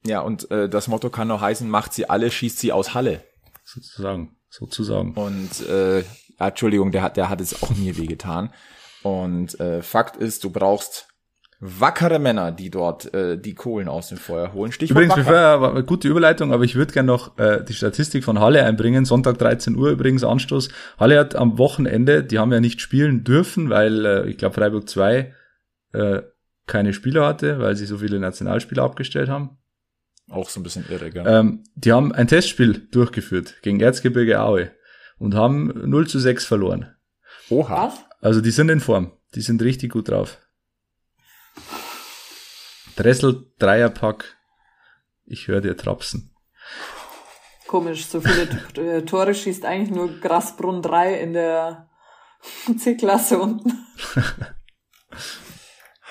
Ja, und äh, das Motto kann noch heißen, macht sie alle, schießt sie aus Halle. Sozusagen, sozusagen. Und äh, Entschuldigung, der hat, der hat es auch mir wehgetan. Und äh, Fakt ist, du brauchst wackere Männer, die dort äh, die Kohlen aus dem Feuer holen. Stichwort übrigens, war eine gute Überleitung, aber ich würde gerne noch äh, die Statistik von Halle einbringen. Sonntag 13 Uhr übrigens Anstoß. Halle hat am Wochenende, die haben ja nicht spielen dürfen, weil äh, ich glaube Freiburg 2 äh, keine Spieler hatte, weil sie so viele Nationalspieler abgestellt haben. Auch so ein bisschen irre, gell? Ähm, die haben ein Testspiel durchgeführt gegen Erzgebirge Aue und haben 0 zu 6 verloren. Oha. Was? Also die sind in Form. Die sind richtig gut drauf. Dressel, Dreierpack. Ich höre dir trapsen. Komisch, so viele äh, Tore schießt eigentlich nur Grasbrunn 3 in der C-Klasse unten.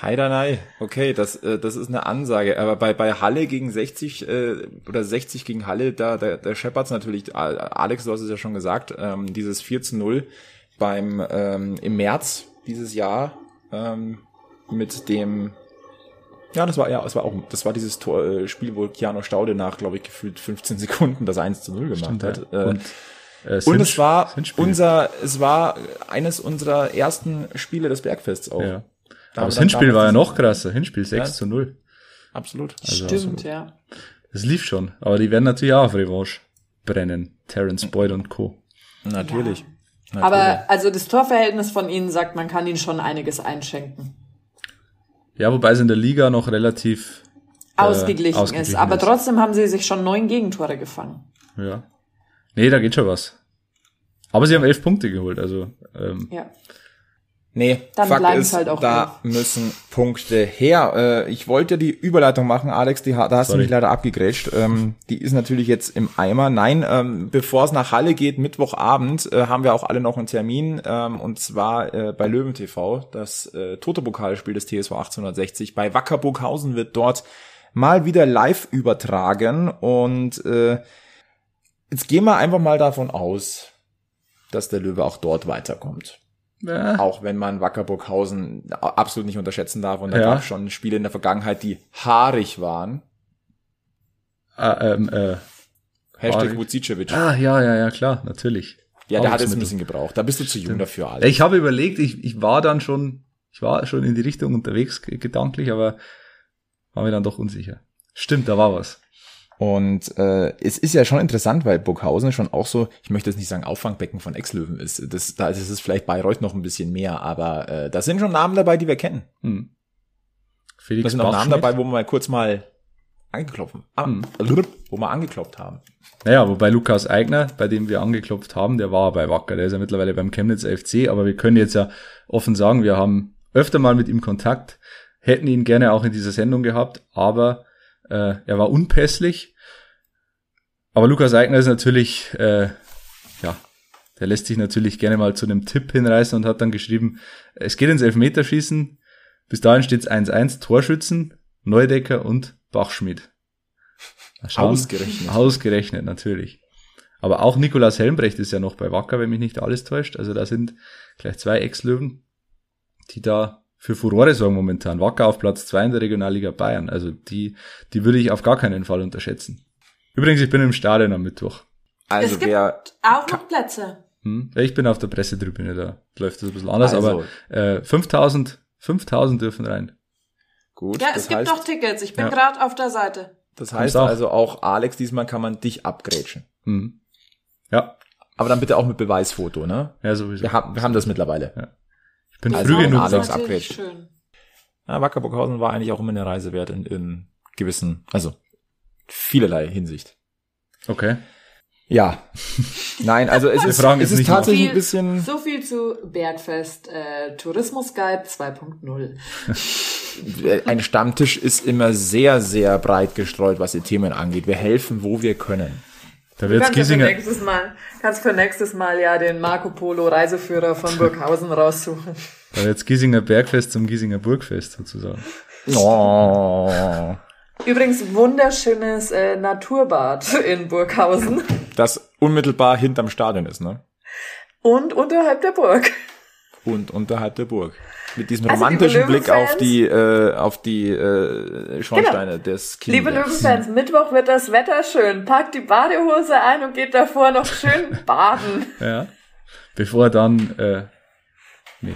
Heidanei, okay, das, äh, das ist eine Ansage. Aber bei, bei Halle gegen 60 äh, oder 60 gegen Halle, da, da, da scheppert's natürlich, Alex, du hast es ja schon gesagt, ähm, dieses 4 zu 0 beim ähm, im März dieses Jahr ähm, mit dem ja, das war ja, das war auch, das war dieses Tor, äh, Spiel, wo Keanu Staude nach, glaube ich, gefühlt 15 Sekunden das 1 zu 0 gemacht Stimmt, hat. Ja. Äh, und, äh, und es war unser, es war eines unserer ersten Spiele des Bergfests auch. Ja. Aber das Hinspiel war ja noch krasser. Hinspiel 6 ja. zu 0. Absolut. Also, Stimmt, ja. Das lief schon. Aber die werden natürlich auch auf Revanche brennen. Terence Boyd und Co. Natürlich. Ja. Natürlich. Aber also das Torverhältnis von ihnen sagt, man kann ihnen schon einiges einschenken. Ja, wobei es in der Liga noch relativ äh, ausgeglichen, ausgeglichen ist. Aber ist. trotzdem haben sie sich schon neun Gegentore gefangen. Ja. Nee, da geht schon was. Aber sie haben elf Punkte geholt, also ähm, ja. Nee, Dann Fakt ist, halt da auf. müssen Punkte her. Äh, ich wollte die Überleitung machen, Alex, die, da hast Sorry. du mich leider abgegrätscht. Ähm, die ist natürlich jetzt im Eimer. Nein, ähm, bevor es nach Halle geht, Mittwochabend, äh, haben wir auch alle noch einen Termin. Ähm, und zwar äh, bei Löwen TV, das äh, Tote Pokalspiel des TSV 1860. Bei Wacker Burghausen wird dort mal wieder live übertragen und äh, jetzt gehen wir einfach mal davon aus, dass der Löwe auch dort weiterkommt. Ja. Auch wenn man Wackerburghausen absolut nicht unterschätzen darf und da ja. gab es schon Spiele in der Vergangenheit, die haarig waren. Ah, ähm, äh, Hashtag Vucicevic. Ah, ja, ja, ja, klar, natürlich. Ja, der hat es ein bisschen gebraucht. Da bist du zu jung dafür, Alex. Ich habe überlegt, ich, ich war dann schon, ich war schon in die Richtung unterwegs gedanklich, aber war mir dann doch unsicher. Stimmt, da war was. Und äh, es ist ja schon interessant, weil Burghausen schon auch so, ich möchte jetzt nicht sagen Auffangbecken von Ex-Löwen ist. Das, da ist es vielleicht Bayreuth noch ein bisschen mehr, aber äh, da sind schon Namen dabei, die wir kennen. Hm. Felix da sind auch Namen dabei, wo wir mal kurz mal angeklopft, ah, hm. wo wir angeklopft haben. Naja, wobei Lukas Eigner, bei dem wir angeklopft haben, der war bei Wacker, der ist ja mittlerweile beim Chemnitz FC, aber wir können jetzt ja offen sagen, wir haben öfter mal mit ihm Kontakt, hätten ihn gerne auch in dieser Sendung gehabt, aber äh, er war unpässlich. Aber Lukas Eigner ist natürlich, äh, ja, der lässt sich natürlich gerne mal zu einem Tipp hinreißen und hat dann geschrieben, es geht ins Elfmeterschießen. Bis dahin steht es 1-1, Torschützen, Neudecker und Bachschmidt. Ausgerechnet. Ausgerechnet, natürlich. Aber auch Nikolaus Helmbrecht ist ja noch bei Wacker, wenn mich nicht alles täuscht. Also da sind gleich zwei Ex-Löwen, die da für Furore sorgen momentan. Wacker auf Platz zwei in der Regionalliga Bayern. Also die, die würde ich auf gar keinen Fall unterschätzen. Übrigens, ich bin im Stadion am Mittwoch. Also es gibt wer auch noch Plätze. Hm? Ich bin auf der Pressetribüne, da läuft das ein bisschen anders, also. aber äh, 5000, 5000 dürfen rein. Gut. Ja, es gibt heißt, doch Tickets. Ich bin ja. gerade auf der Seite. Das heißt auch. also auch, Alex, diesmal kann man dich abgrätschen. Hm. Ja. Aber dann bitte auch mit Beweisfoto, ne? Ja, sowieso. Wir haben, wir haben das mittlerweile. Ja. Bin also früh genug. Alex. Ja, Wackerburghausen war eigentlich auch immer eine Reise wert in, in gewissen, also vielerlei Hinsicht. Okay. Ja. Nein, also es ist, es ist tatsächlich ein bisschen. So viel zu Bergfest äh, Tourismus Guide 2.0. ein Stammtisch ist immer sehr, sehr breit gestreut, was die Themen angeht. Wir helfen, wo wir können. Da wird's Giesinger. Für nächstes Mal, kannst für nächstes Mal ja den Marco Polo Reiseführer von Burghausen raussuchen. Da wird's Giesinger Bergfest zum Giesinger Burgfest sozusagen. Oh. Übrigens wunderschönes äh, Naturbad in Burghausen. Das unmittelbar hinterm Stadion ist, ne? Und unterhalb der Burg. Und unterhalb der Burg mit diesem also, romantischen Blick auf die äh, auf die äh, Schornsteine genau. des Kindes. Liebe Löwenfans, Mittwoch wird das Wetter schön. Packt die Badehose ein und geht davor noch schön baden. Ja. Bevor dann äh, nee.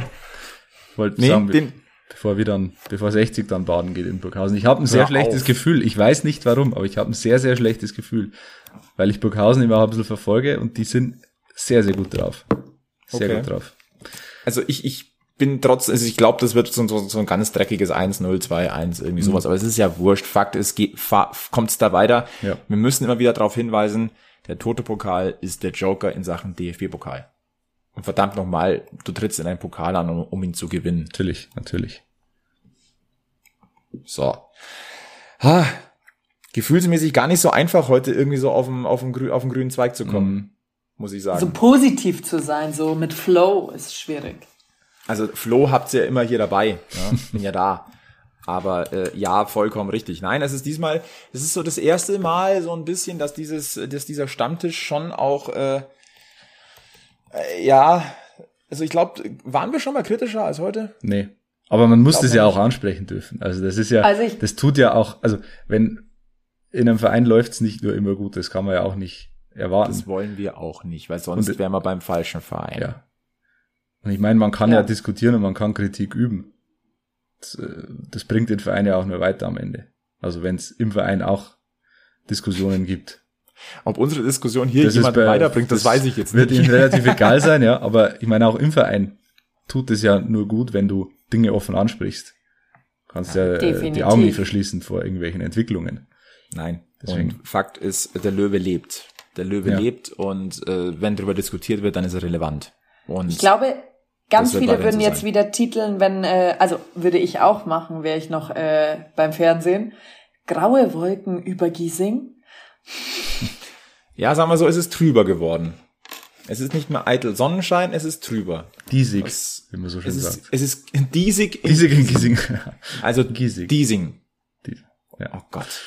Wollte nee, sagen, den, bevor wir dann bevor 60 dann baden geht in Burghausen. Ich habe ein sehr schlechtes auf. Gefühl. Ich weiß nicht warum, aber ich habe ein sehr sehr schlechtes Gefühl, weil ich Burghausen immer ein bisschen verfolge und die sind sehr sehr gut drauf. Sehr okay. gut drauf. Also ich ich bin trotzdem, also ich glaube, das wird so, so, so ein ganz dreckiges 1, 0, 2, 1, irgendwie mhm. sowas. Aber es ist ja wurscht. Fakt ist, kommt es da weiter. Ja. Wir müssen immer wieder darauf hinweisen, der tote Pokal ist der Joker in Sachen DFB-Pokal. Und verdammt nochmal, du trittst in einen Pokal an, um, um ihn zu gewinnen. Natürlich, natürlich. So. Ha, gefühlsmäßig gar nicht so einfach, heute irgendwie so auf dem, auf dem, grü auf dem grünen Zweig zu kommen, mhm. muss ich sagen. So positiv zu sein, so mit Flow ist schwierig. Also Flo habt's ja immer hier dabei. Ja? Bin ja da. Aber äh, ja, vollkommen richtig. Nein, es ist diesmal, es ist so das erste Mal so ein bisschen, dass dieses, dass dieser Stammtisch schon auch, äh, äh, ja, also ich glaube, waren wir schon mal kritischer als heute? Nee. Aber man muss das ja auch ansprechen dürfen. Also das ist ja, also ich, das tut ja auch, also wenn in einem Verein läuft's nicht nur immer gut, das kann man ja auch nicht erwarten. Das wollen wir auch nicht, weil sonst wären wir beim falschen Verein. Ja. Und ich meine, man kann ja. ja diskutieren und man kann Kritik üben. Das, äh, das bringt den Verein ja auch nur weiter am Ende. Also wenn es im Verein auch Diskussionen gibt. Ob unsere Diskussion hier das jemand bei, weiterbringt, das, das, weiß ich jetzt nicht. Wird Ihnen relativ egal sein, ja. Aber ich meine, auch im Verein tut es ja nur gut, wenn du Dinge offen ansprichst. Du kannst ja, ja äh, die Augen nicht verschließen vor irgendwelchen Entwicklungen. Nein. Deswegen. Und Fakt ist, der Löwe lebt. Der Löwe ja. lebt und äh, wenn darüber diskutiert wird, dann ist er relevant. Und ich glaube, Ganz viele würden jetzt wieder titeln, wenn, äh, also würde ich auch machen, wäre ich noch äh, beim Fernsehen. Graue Wolken über Giesing. Ja, sagen wir so, es ist trüber geworden. Es ist nicht mehr eitel Sonnenschein, es ist trüber. Diesig, Was, wie man so schön es sagt. Ist, es ist diesig in Diesig in Giesing. Also Giesig. Diesing. Ja. Oh Gott.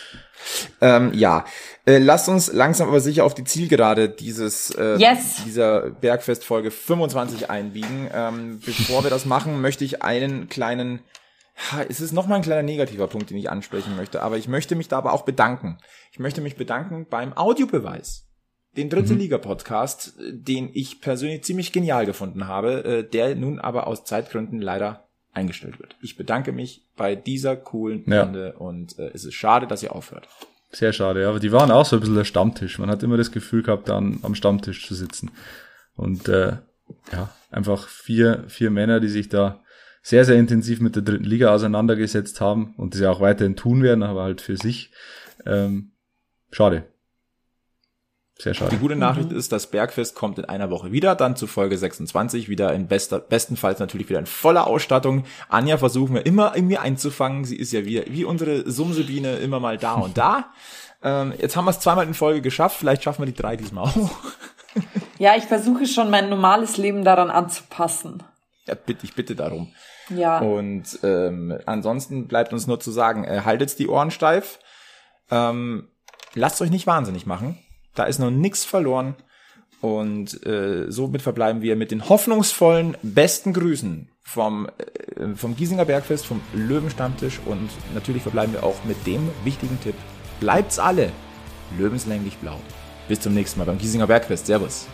Ähm, ja, äh, lasst uns langsam aber sicher auf die Zielgerade dieses äh, yes. dieser Bergfest-Folge 25 einbiegen. Ähm, bevor wir das machen, möchte ich einen kleinen, es ist nochmal ein kleiner negativer Punkt, den ich ansprechen möchte, aber ich möchte mich da aber auch bedanken. Ich möchte mich bedanken beim Audiobeweis. Den dritte mhm. Liga-Podcast, den ich persönlich ziemlich genial gefunden habe, äh, der nun aber aus Zeitgründen leider eingestellt wird. Ich bedanke mich bei dieser coolen ja. Runde und äh, es ist schade, dass ihr aufhört. Sehr schade, ja. Aber die waren auch so ein bisschen der Stammtisch. Man hat immer das Gefühl gehabt, dann am Stammtisch zu sitzen. Und äh, ja, einfach vier, vier Männer, die sich da sehr, sehr intensiv mit der dritten Liga auseinandergesetzt haben und das ja auch weiterhin tun werden, aber halt für sich. Ähm, schade. Sehr schade. Die gute Nachricht mhm. ist, das Bergfest kommt in einer Woche wieder, dann zu Folge 26, wieder in bester, bestenfalls natürlich wieder in voller Ausstattung. Anja versuchen wir immer irgendwie einzufangen. Sie ist ja wie, wie unsere Sumsebiene immer mal da und da. Ähm, jetzt haben wir es zweimal in Folge geschafft, vielleicht schaffen wir die drei diesmal auch. ja, ich versuche schon mein normales Leben daran anzupassen. Ja, bitte, ich bitte darum. Ja. Und ähm, ansonsten bleibt uns nur zu sagen, äh, haltet die Ohren steif. Ähm, lasst euch nicht wahnsinnig machen da ist noch nichts verloren. Und äh, somit verbleiben wir mit den hoffnungsvollen besten Grüßen vom, äh, vom Giesinger Bergfest, vom Löwenstammtisch und natürlich verbleiben wir auch mit dem wichtigen Tipp. Bleibt's alle löwenslänglich blau. Bis zum nächsten Mal beim Giesinger Bergfest. Servus.